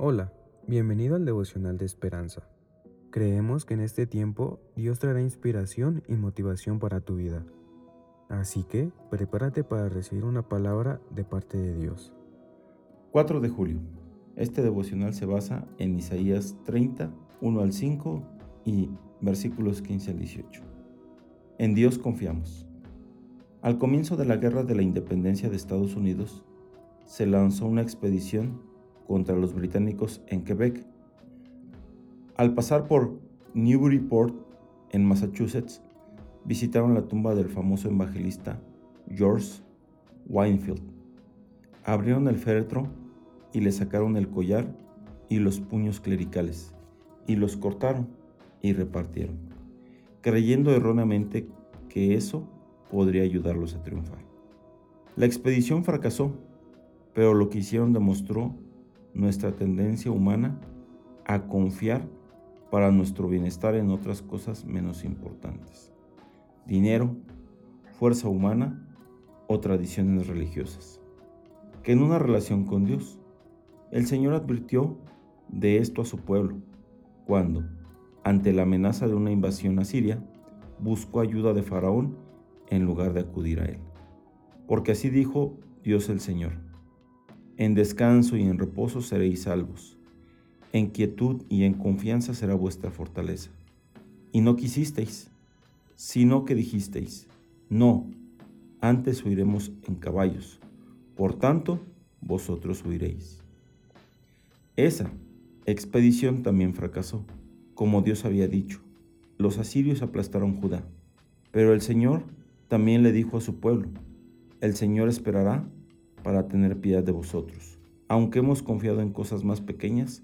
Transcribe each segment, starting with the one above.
Hola, bienvenido al devocional de esperanza. Creemos que en este tiempo Dios traerá inspiración y motivación para tu vida. Así que prepárate para recibir una palabra de parte de Dios. 4 de julio. Este devocional se basa en Isaías 30, 1 al 5 y versículos 15 al 18. En Dios confiamos. Al comienzo de la Guerra de la Independencia de Estados Unidos, se lanzó una expedición contra los británicos en Quebec. Al pasar por Newburyport, en Massachusetts, visitaron la tumba del famoso evangelista George Winefield. Abrieron el féretro y le sacaron el collar y los puños clericales, y los cortaron y repartieron, creyendo erróneamente que eso podría ayudarlos a triunfar. La expedición fracasó, pero lo que hicieron demostró nuestra tendencia humana a confiar para nuestro bienestar en otras cosas menos importantes. Dinero, fuerza humana o tradiciones religiosas. Que en una relación con Dios, el Señor advirtió de esto a su pueblo, cuando, ante la amenaza de una invasión a Siria, buscó ayuda de Faraón en lugar de acudir a él. Porque así dijo Dios el Señor en descanso y en reposo seréis salvos. En quietud y en confianza será vuestra fortaleza. Y no quisisteis, sino que dijisteis, no, antes huiremos en caballos. Por tanto, vosotros huiréis. Esa expedición también fracasó, como Dios había dicho. Los asirios aplastaron Judá. Pero el Señor también le dijo a su pueblo, el Señor esperará para tener piedad de vosotros. Aunque hemos confiado en cosas más pequeñas,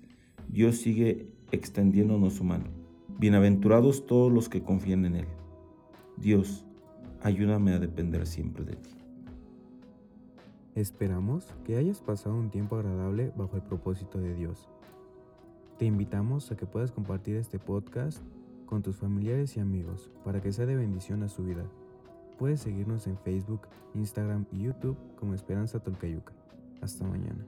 Dios sigue extendiéndonos su mano. Bienaventurados todos los que confían en Él. Dios, ayúdame a depender siempre de ti. Esperamos que hayas pasado un tiempo agradable bajo el propósito de Dios. Te invitamos a que puedas compartir este podcast con tus familiares y amigos para que sea de bendición a su vida. Puedes seguirnos en Facebook, Instagram y YouTube como Esperanza Tolcayuca. Hasta mañana.